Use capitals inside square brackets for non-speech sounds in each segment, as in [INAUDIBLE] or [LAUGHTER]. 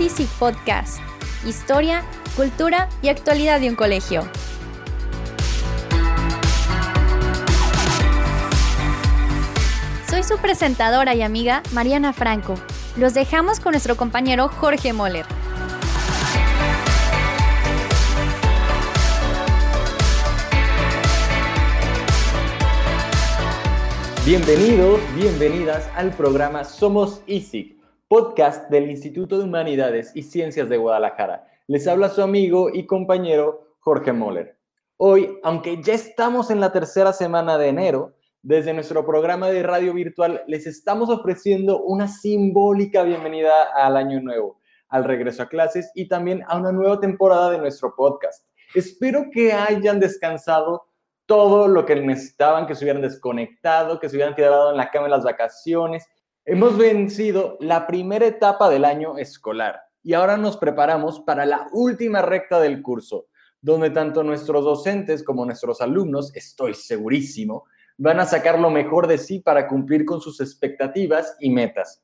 Easy Podcast. Historia, cultura y actualidad de un colegio. Soy su presentadora y amiga Mariana Franco. Los dejamos con nuestro compañero Jorge Moller. Bienvenidos, bienvenidas al programa Somos ISIC, podcast del Instituto de Humanidades y Ciencias de Guadalajara. Les habla su amigo y compañero Jorge Moller. Hoy, aunque ya estamos en la tercera semana de enero, desde nuestro programa de radio virtual les estamos ofreciendo una simbólica bienvenida al año nuevo, al regreso a clases y también a una nueva temporada de nuestro podcast. Espero que hayan descansado todo lo que necesitaban, que se hubieran desconectado, que se hubieran quedado en la cama en las vacaciones. Hemos vencido la primera etapa del año escolar y ahora nos preparamos para la última recta del curso, donde tanto nuestros docentes como nuestros alumnos, estoy segurísimo, van a sacar lo mejor de sí para cumplir con sus expectativas y metas.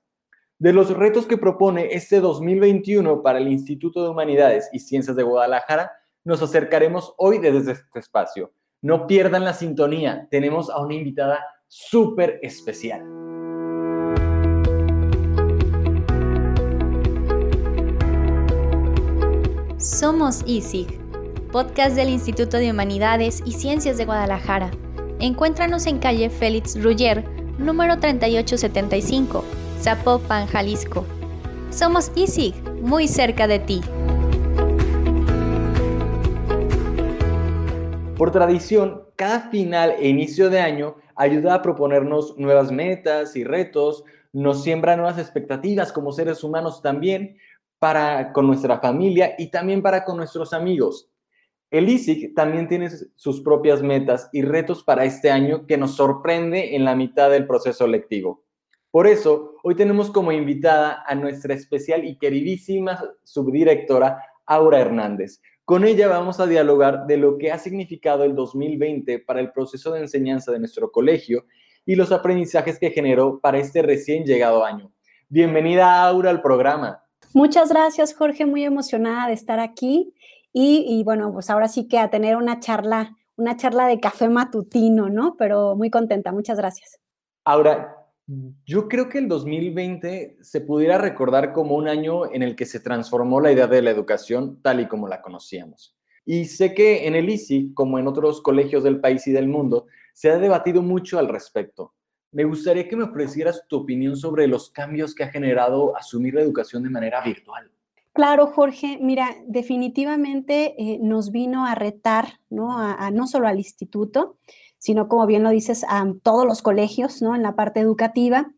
De los retos que propone este 2021 para el Instituto de Humanidades y Ciencias de Guadalajara, nos acercaremos hoy desde este espacio no pierdan la sintonía. Tenemos a una invitada súper especial. Somos ISIG, podcast del Instituto de Humanidades y Ciencias de Guadalajara. Encuéntranos en calle Félix Ruller, número 3875, Zapopan, Jalisco. Somos ISIG, muy cerca de ti. Por tradición, cada final e inicio de año ayuda a proponernos nuevas metas y retos, nos siembra nuevas expectativas como seres humanos también para con nuestra familia y también para con nuestros amigos. El ISIC también tiene sus propias metas y retos para este año que nos sorprende en la mitad del proceso lectivo. Por eso, hoy tenemos como invitada a nuestra especial y queridísima subdirectora Aura Hernández, con ella vamos a dialogar de lo que ha significado el 2020 para el proceso de enseñanza de nuestro colegio y los aprendizajes que generó para este recién llegado año. Bienvenida, Aura, al programa. Muchas gracias, Jorge. Muy emocionada de estar aquí. Y, bueno, pues ahora sí que a tener una charla, una charla de café matutino, ¿no? Pero muy contenta. Muchas gracias. Aura, yo creo que el 2020 se pudiera recordar como un año en el que se transformó la idea de la educación tal y como la conocíamos. Y sé que en el ICI, como en otros colegios del país y del mundo, se ha debatido mucho al respecto. Me gustaría que me ofrecieras tu opinión sobre los cambios que ha generado asumir la educación de manera virtual. Claro, Jorge, mira, definitivamente eh, nos vino a retar, ¿no? A, no solo al instituto, sino como bien lo dices, a todos los colegios, ¿no? En la parte educativa.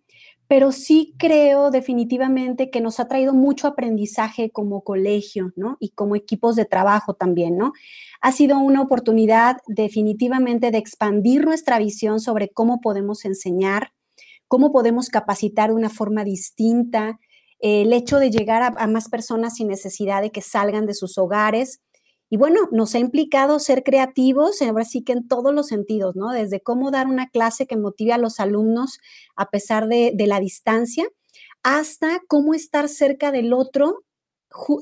Pero sí creo definitivamente que nos ha traído mucho aprendizaje como colegio, ¿no? Y como equipos de trabajo también, ¿no? Ha sido una oportunidad definitivamente de expandir nuestra visión sobre cómo podemos enseñar, cómo podemos capacitar de una forma distinta, el hecho de llegar a, a, más personas sin necesidad de que salgan de sus hogares, y bueno, nos ha implicado ser creativos, ahora sí que en todos los sentidos, ¿no? Desde cómo dar una clase que motive a los alumnos a pesar de, la distancia, hasta cómo estar cerca del otro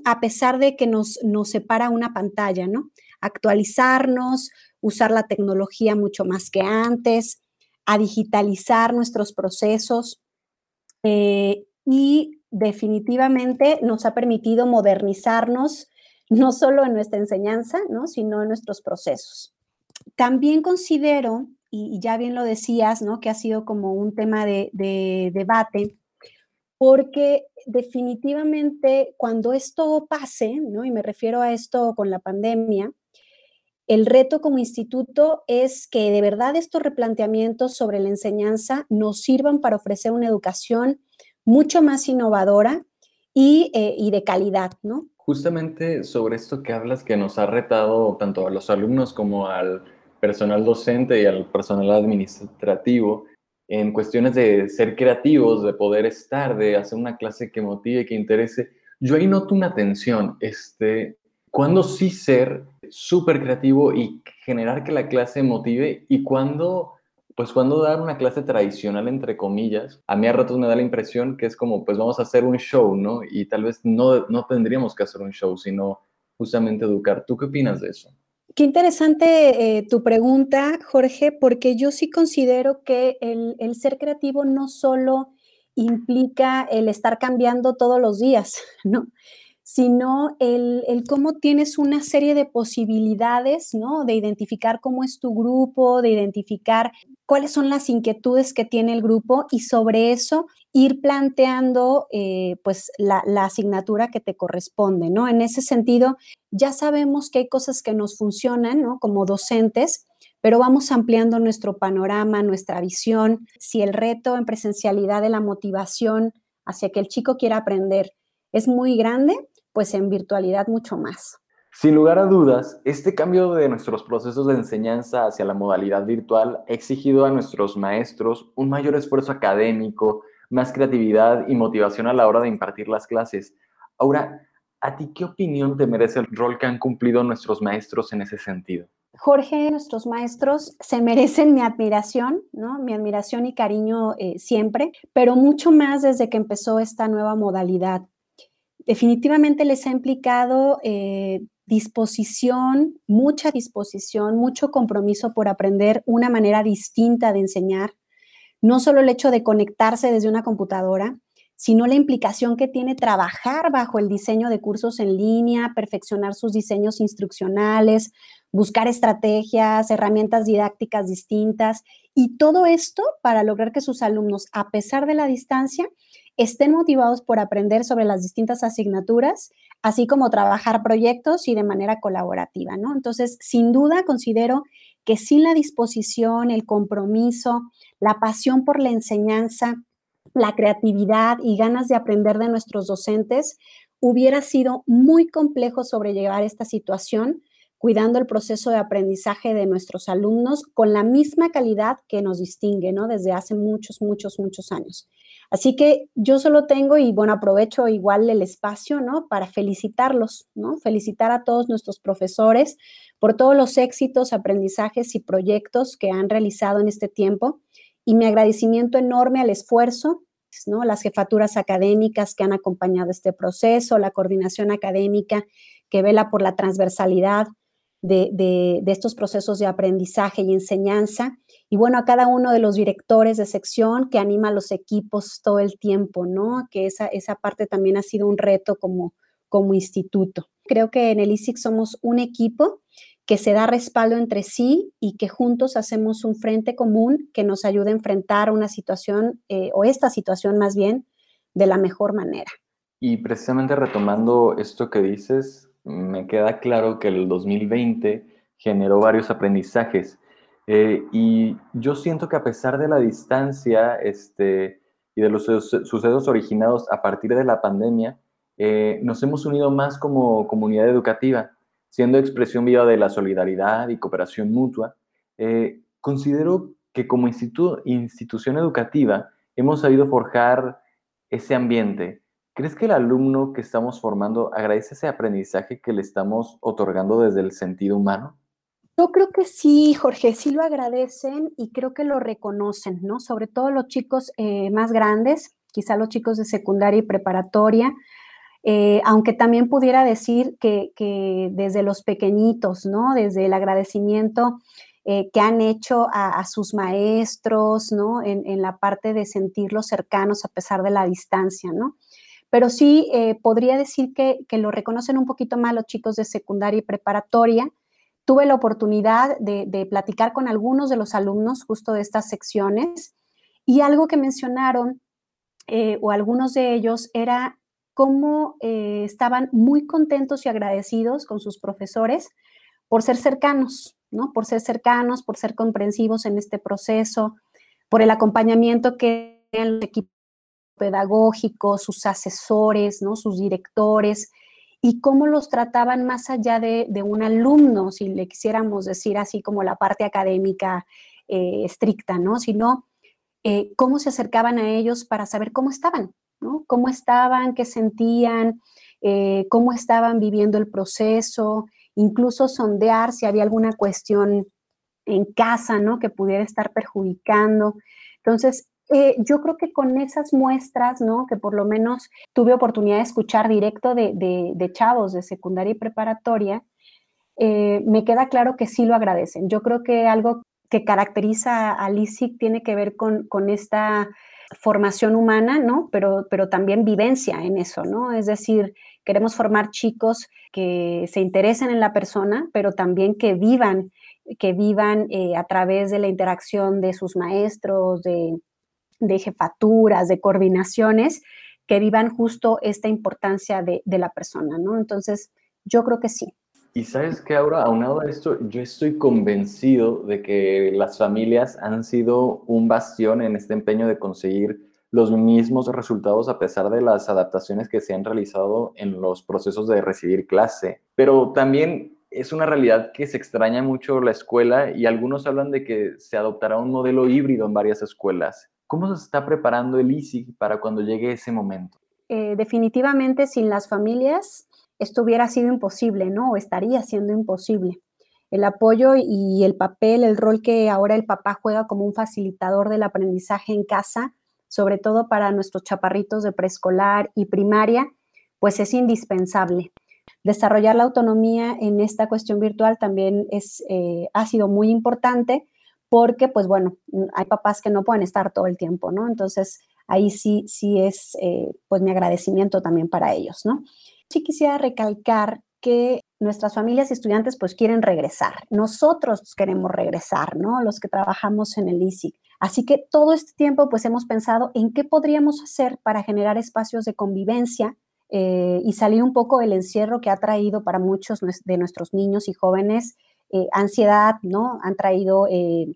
a pesar de que nos, nos separa una pantalla, ¿no? Actualizarnos, usar la tecnología mucho más que antes, a digitalizar nuestros procesos eh, y definitivamente nos ha permitido modernizarnos no solo en nuestra enseñanza, ¿no? sino en nuestros procesos. También considero, y, ya bien lo decías, ¿no? que ha sido como un tema de, debate, porque definitivamente cuando esto pase, ¿no? y me refiero a esto con la pandemia, el reto como instituto es que de verdad estos replanteamientos sobre la enseñanza nos sirvan para ofrecer una educación mucho más innovadora y, eh, y de calidad, ¿no? Justamente sobre esto que hablas que nos ha retado tanto a los alumnos como al personal docente y al personal administrativo en cuestiones de ser creativos, de poder estar, de hacer una clase que motive, que interese. Yo ahí noto una tensión, este, cuando sí ser súper creativo y generar que la clase motive y cuando pues cuando dar una clase tradicional, entre comillas, a mí a ratos me da la impresión que es como, pues vamos a hacer un show, ¿no? Y tal vez no, no tendríamos que hacer un show, sino justamente educar. ¿Tú qué opinas de eso? Qué interesante eh, tu pregunta, Jorge, porque yo sí considero que el, el, ser creativo no solo implica el estar cambiando todos los días, [LAUGHS] ¿no? Sino el, el, cómo tienes una serie de posibilidades, ¿no? De identificar cómo es tu grupo, de identificar cuáles son las inquietudes que tiene el grupo y sobre eso ir planteando, eh, pues, la, la, asignatura que te corresponde, ¿no? En ese sentido, ya sabemos que hay cosas que nos funcionan, ¿no? Como docentes, pero vamos ampliando nuestro panorama, nuestra visión. Si el reto en presencialidad de la motivación hacia que el chico quiera aprender es muy grande, pues en virtualidad mucho más. Sin lugar a dudas, este cambio de nuestros procesos de enseñanza hacia la modalidad virtual ha exigido a nuestros maestros un mayor esfuerzo académico, más creatividad y motivación a la hora de impartir las clases. Ahora, ¿a ti qué opinión te merece el rol que han cumplido nuestros maestros en ese sentido? Jorge, nuestros maestros se merecen mi admiración, ¿no? Mi admiración y cariño eh, siempre, pero mucho más desde que empezó esta nueva modalidad definitivamente les ha implicado eh, disposición, mucha disposición, mucho compromiso por aprender una manera distinta de enseñar. No solo el hecho de conectarse desde una computadora, sino la implicación que tiene trabajar bajo el diseño de cursos en línea, perfeccionar sus diseños instruccionales, buscar estrategias, herramientas didácticas distintas y todo esto para lograr que sus alumnos, a pesar de la distancia, estén motivados por aprender sobre las distintas asignaturas, así como trabajar proyectos y de manera colaborativa, ¿no? Entonces, sin duda considero que sin la disposición, el compromiso, la pasión por la enseñanza, la creatividad y ganas de aprender de nuestros docentes, hubiera sido muy complejo sobrellevar esta situación cuidando el proceso de aprendizaje de nuestros alumnos con la misma calidad que nos distingue, ¿no? Desde hace muchos, muchos, muchos años. Así que yo solo tengo, y bueno, aprovecho igual el espacio, ¿no? Para felicitarlos, ¿no? Felicitar a todos nuestros profesores por todos los éxitos, aprendizajes y proyectos que han realizado en este tiempo y mi agradecimiento enorme al esfuerzo, ¿no? Las jefaturas académicas que han acompañado este proceso, la coordinación académica que vela por la transversalidad de, de, estos procesos de aprendizaje y enseñanza y bueno, a cada uno de los directores de sección que anima a los equipos todo el tiempo, ¿no? Que esa, esa parte también ha sido un reto como, como instituto. Creo que en el ISIC somos un equipo que se da respaldo entre sí y que juntos hacemos un frente común que nos ayude a enfrentar una situación, eh, o esta situación más bien, de la mejor manera. Y precisamente retomando esto que dices, me queda claro que el 2020 generó varios aprendizajes eh, y yo siento que a pesar de la distancia este, y de los sucesos originados a partir de la pandemia, eh, nos hemos unido más como comunidad educativa, siendo expresión viva de la solidaridad y cooperación mutua. Eh, considero que como institución educativa hemos sabido forjar ese ambiente. ¿Crees que el alumno que estamos formando agradece ese aprendizaje que le estamos otorgando desde el sentido humano? Yo creo que sí, Jorge, sí lo agradecen y creo que lo reconocen, ¿no? Sobre todo los chicos eh, más grandes, quizá los chicos de secundaria y preparatoria, eh, aunque también pudiera decir que, desde los pequeñitos, ¿no? Desde el agradecimiento eh, que han hecho a, sus maestros, ¿no? En, la parte de sentirlos cercanos a pesar de la distancia, ¿no? Pero sí podría decir que, que lo reconocen un poquito más los chicos de secundaria y preparatoria, tuve la oportunidad de, platicar con algunos de los alumnos justo de estas secciones y algo que mencionaron, eh, o algunos de ellos, era cómo eh, estaban muy contentos y agradecidos con sus profesores por ser cercanos, ¿no? Por ser cercanos, por ser comprensivos en este proceso, por el acompañamiento que el equipo pedagógico, sus asesores, ¿no? Sus directores, y cómo los trataban más allá de, un alumno, si le quisiéramos decir así como la parte académica eh, estricta, ¿no? Sino eh, cómo se acercaban a ellos para saber cómo estaban, ¿no? Cómo estaban, qué sentían, eh, cómo estaban viviendo el proceso, incluso sondear si había alguna cuestión en casa, ¿no? Que pudiera estar perjudicando. Entonces, eh, yo creo que con esas muestras, ¿no? Que por lo menos tuve oportunidad de escuchar directo de, chavos de secundaria y preparatoria, eh, me queda claro que sí lo agradecen. Yo creo que algo que caracteriza a LISIC tiene que ver con, con esta formación humana, ¿no? Pero, pero también vivencia en eso, ¿no? Es decir, queremos formar chicos que se interesen en la persona, pero también que vivan, que vivan eh, a través de la interacción de sus maestros, de, de jefaturas, de coordinaciones, que vivan justo esta importancia de, de la persona, ¿no? Entonces, yo creo que sí. Y sabes que ahora, aunado a esto, yo estoy convencido de que las familias han sido un bastión en este empeño de conseguir los mismos resultados a pesar de las adaptaciones que se han realizado en los procesos de recibir clase. Pero también es una realidad que se extraña mucho la escuela y algunos hablan de que se adoptará un modelo híbrido en varias escuelas. ¿Cómo se está preparando el ISIG para cuando llegue ese momento? Eh, definitivamente sin las familias esto hubiera sido imposible, ¿no? O estaría siendo imposible. El apoyo y el papel, el rol que ahora el papá juega como un facilitador del aprendizaje en casa, sobre todo para nuestros chaparritos de preescolar y primaria, pues es indispensable. Desarrollar la autonomía en esta cuestión virtual también es, eh, ha sido muy importante porque, pues bueno, hay papás que no pueden estar todo el tiempo, ¿no? Entonces, ahí sí, sí es, eh, pues mi agradecimiento también para ellos, ¿no? sí quisiera recalcar que nuestras familias y estudiantes pues quieren regresar. Nosotros queremos regresar, ¿no? Los que trabajamos en el ISIC. Así que todo este tiempo pues hemos pensado en qué podríamos hacer para generar espacios de convivencia eh, y salir un poco del encierro que ha traído para muchos de nuestros niños y jóvenes eh, ansiedad, ¿no? Han traído eh,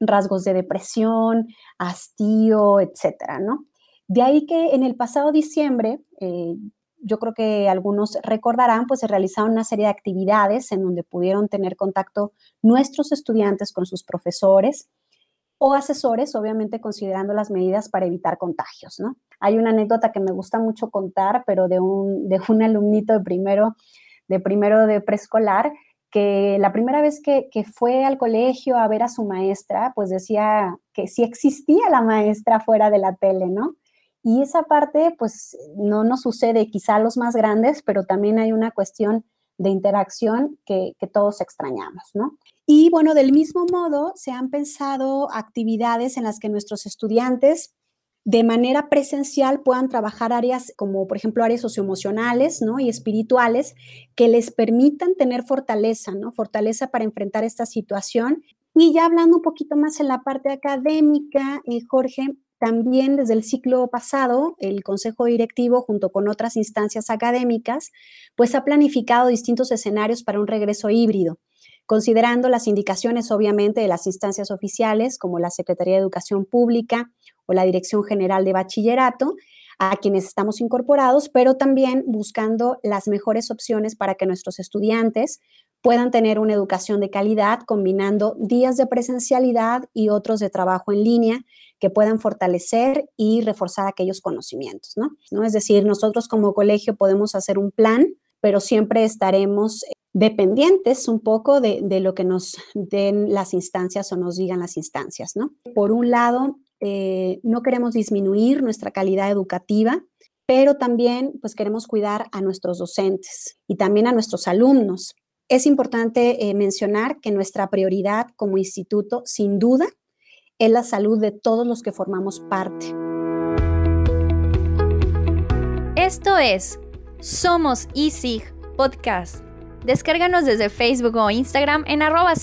rasgos de depresión, hastío, etcétera, ¿no? De ahí que en el pasado diciembre yo creo que algunos recordarán, pues se realizaron una serie de actividades en donde pudieron tener contacto nuestros estudiantes con sus profesores o asesores, obviamente considerando las medidas para evitar contagios, ¿no? Hay una anécdota que me gusta mucho contar, pero de un, de un [LAUGHS] alumnito de primero de primero de preescolar, que la primera vez que, que, fue al colegio a ver a su maestra, pues decía que sí existía la maestra fuera de la tele, ¿no? Y esa parte, pues, no nos sucede quizá a los más grandes, pero también hay una cuestión de interacción que, todos extrañamos, ¿no? Y bueno, del mismo modo, se han pensado actividades en las que nuestros estudiantes de manera presencial puedan trabajar áreas como, por ejemplo, áreas socioemocionales ¿no? y espirituales que les permitan tener fortaleza, ¿no? Fortaleza para enfrentar esta situación. Y ya hablando un poquito más en la parte académica, eh, Jorge, también desde el ciclo pasado, el Consejo Directivo, junto con otras instancias académicas, pues ha planificado distintos escenarios para un regreso híbrido, considerando las indicaciones, obviamente, de las instancias oficiales, como la Secretaría de Educación Pública o la Dirección General de Bachillerato, a quienes estamos incorporados, pero también buscando las mejores opciones para que nuestros estudiantes puedan tener una educación de calidad, combinando días de presencialidad y otros de trabajo en línea que puedan fortalecer y reforzar aquellos conocimientos, ¿no? Es decir, nosotros como colegio podemos hacer un plan, pero siempre estaremos dependientes un poco de, de, lo que nos den las instancias o nos digan las instancias, ¿no? Por un lado, eh, no queremos disminuir nuestra calidad educativa, pero también pues queremos cuidar a nuestros docentes y también a nuestros alumnos. Es importante eh, mencionar que nuestra prioridad como instituto, sin duda, es la salud de todos los que formamos parte. Esto es Somos ISIG Podcast. Descárganos desde Facebook o Instagram en arroba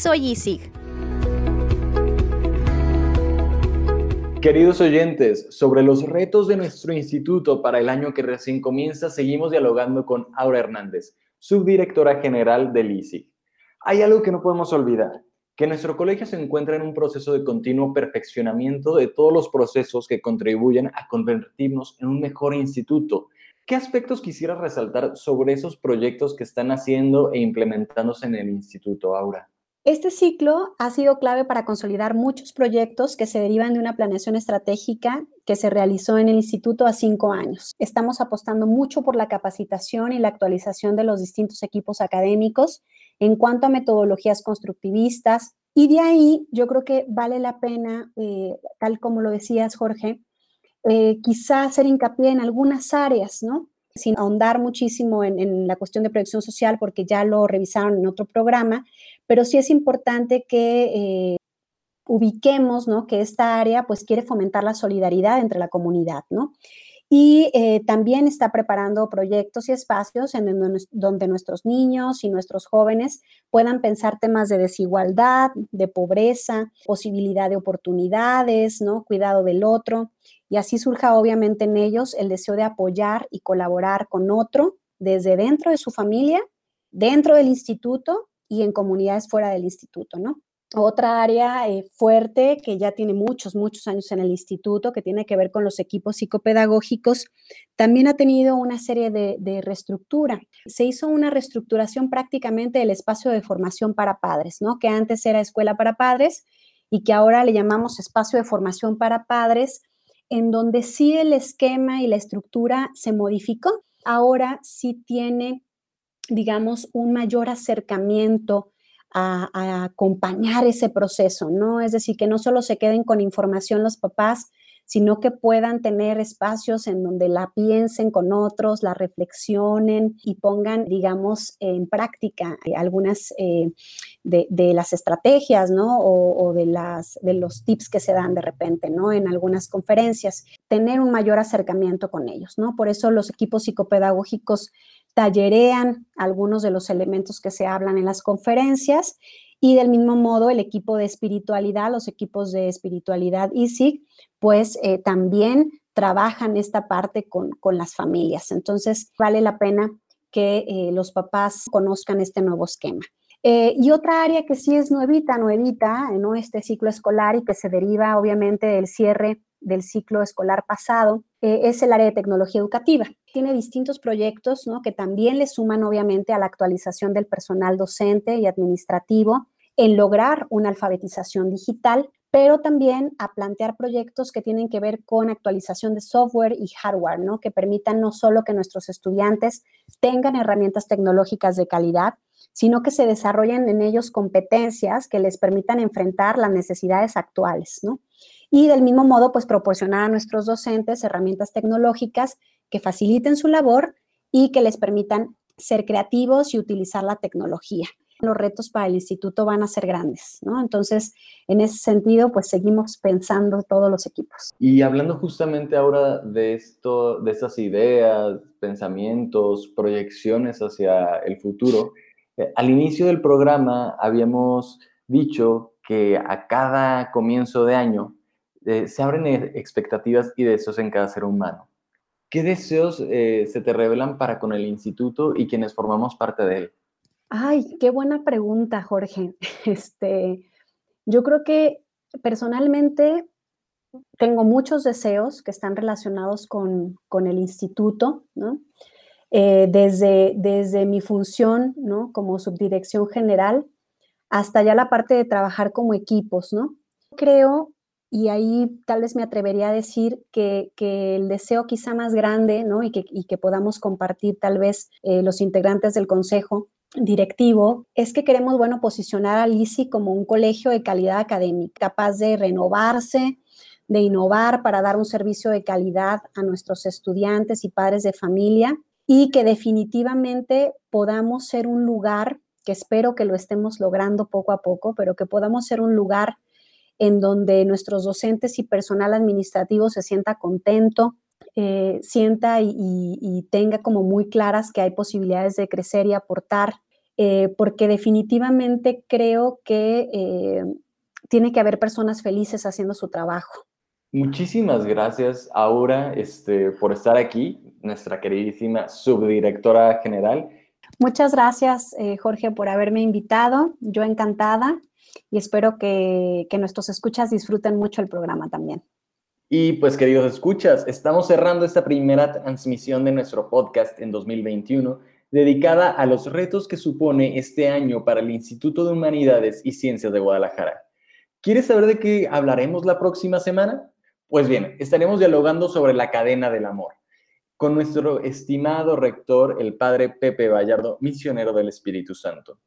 Queridos oyentes, sobre los retos de nuestro instituto para el año que recién comienza, seguimos dialogando con Aura Hernández, subdirectora general del ISIC. Hay algo que no podemos olvidar, que nuestro colegio se encuentra en un proceso de continuo perfeccionamiento de todos los procesos que contribuyen a convertirnos en un mejor instituto. ¿Qué aspectos quisiera resaltar sobre esos proyectos que están haciendo e implementándose en el instituto, Aura? Este ciclo ha sido clave para consolidar muchos proyectos que se derivan de una planeación estratégica que se realizó en el instituto a cinco años. Estamos apostando mucho por la capacitación y la actualización de los distintos equipos académicos en cuanto a metodologías constructivistas Y de ahí yo creo que vale la pena, eh, tal como lo decías, Jorge, eh, quizá hacer hincapié en algunas áreas, ¿no? Sin ahondar muchísimo en, la cuestión de proyección social, porque ya lo revisaron en otro programa, pero sí es importante que eh, ubiquemos, ¿no? Que esta área, pues, quiere fomentar la solidaridad entre la comunidad, ¿no? y eh, también está preparando proyectos y espacios en donde, nuestros niños y nuestros jóvenes puedan pensar temas de desigualdad, de pobreza, posibilidad de oportunidades, ¿no? cuidado del otro, y así surja obviamente en ellos el deseo de apoyar y colaborar con otro desde dentro de su familia, dentro del instituto y en comunidades fuera del instituto, ¿no? Otra área eh, fuerte que ya tiene muchos, muchos años en el instituto, que tiene que ver con los equipos psicopedagógicos, también ha tenido una serie de, de reestructura. Se hizo una reestructuración prácticamente del espacio de formación para padres, ¿no? Que antes era escuela para padres y que ahora le llamamos espacio de formación para padres, en donde sí el esquema y la estructura se modificó. Ahora sí tiene, digamos, un mayor acercamiento a, acompañar ese proceso, ¿no? Es decir, que no solo se queden con información los papás, sino que puedan tener espacios en donde la piensen con otros, la reflexionen y pongan, digamos, en práctica eh, algunas eh, de, las estrategias, ¿no? O, de, las, de los tips que se dan de repente, ¿no? En algunas conferencias, tener un mayor acercamiento con ellos, ¿no? Por eso los equipos psicopedagógicos tallerean algunos de los elementos que se hablan en las conferencias y del mismo modo el equipo de espiritualidad, los equipos de espiritualidad ISIC, pues eh, también trabajan esta parte con, las familias. Entonces vale la pena que eh, los papás conozcan este nuevo esquema. Eh, y otra área que sí es nuevita, nuevita, ¿no? este ciclo escolar y que se deriva obviamente del cierre del ciclo escolar pasado, eh, es el área de tecnología educativa. Tiene distintos proyectos ¿no? que también le suman obviamente a la actualización del personal docente y administrativo en lograr una alfabetización digital, pero también a plantear proyectos que tienen que ver con actualización de software y hardware, ¿no? que permitan no solo que nuestros estudiantes tengan herramientas tecnológicas de calidad, sino que se desarrollen en ellos competencias que les permitan enfrentar las necesidades actuales, ¿no? Y del mismo modo, pues proporcionar a nuestros docentes herramientas tecnológicas que faciliten su labor y que les permitan ser creativos y utilizar la tecnología. Los retos para el instituto van a ser grandes, ¿no? Entonces, en ese sentido, pues seguimos pensando todos los equipos. Y hablando justamente ahora de esto, de estas ideas, pensamientos, proyecciones hacia el futuro, eh, al inicio del programa habíamos dicho que a cada comienzo de año se abren e, expectativas y deseos en cada ser humano. ¿Qué deseos eh, se te revelan para con el instituto y quienes formamos parte de él? Ay, qué buena pregunta, Jorge. [LAUGHS] Este, yo creo que personalmente tengo muchos deseos que están relacionados con, el instituto, ¿no? Eh, desde, desde mi función, ¿no? Como subdirección general, hasta ya la parte de trabajar como equipos, ¿no? Creo y ahí tal vez me atrevería a decir que, el deseo quizá más grande, ¿no? Y que, podamos compartir tal vez eh, los integrantes del consejo directivo, es que queremos, bueno, posicionar al ICI como un colegio de calidad académica, capaz de renovarse, de innovar para dar un servicio de calidad a nuestros estudiantes y padres de familia y que definitivamente podamos ser un lugar, que espero que lo estemos logrando poco a poco, pero que podamos ser un lugar en donde nuestros docentes y personal administrativo se sienta contento, eh, sienta y, tenga como muy claras que hay posibilidades de crecer y aportar, eh, porque definitivamente creo que eh, tiene que haber personas felices haciendo su trabajo. Muchísimas gracias, Aura, este, por estar aquí, nuestra queridísima subdirectora general. Muchas gracias, Jorge, por haberme invitado. Yo encantada y espero que, nuestros escuchas disfruten mucho el programa también. Y pues queridos escuchas, estamos cerrando esta primera transmisión de nuestro podcast en 2021 dedicada a los retos que supone este año para el Instituto de Humanidades y Ciencias de Guadalajara. ¿Quieres saber de qué hablaremos la próxima semana? Pues bien, estaremos dialogando sobre la cadena del amor con nuestro estimado rector, el padre Pepe Vallardo, misionero del Espíritu Santo.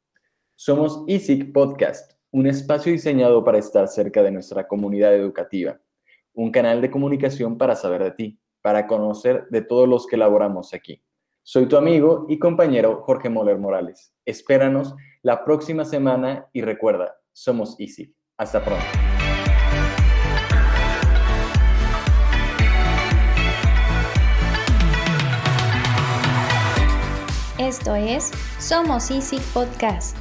Somos ISIC Podcast, un espacio diseñado para estar cerca de nuestra comunidad educativa, un canal de comunicación para saber de ti, para conocer de todos los que laboramos aquí. Soy tu amigo y compañero Jorge Moller Morales. Espéranos la próxima semana y recuerda, somos Easy. Hasta pronto. Esto es Somos Easy Podcast.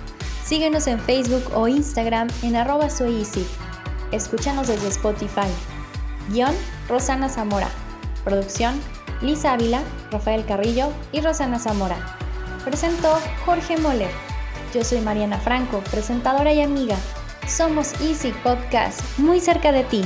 Síguenos en Facebook o Instagram en arroba. Escúchanos desde Spotify. Guión Rosana Zamora. Producción Lisa Ávila, Rafael Carrillo y Rosana Zamora. Presentó Jorge Moller. Yo soy Mariana Franco, presentadora y amiga. Somos Easy Podcast, muy cerca de ti.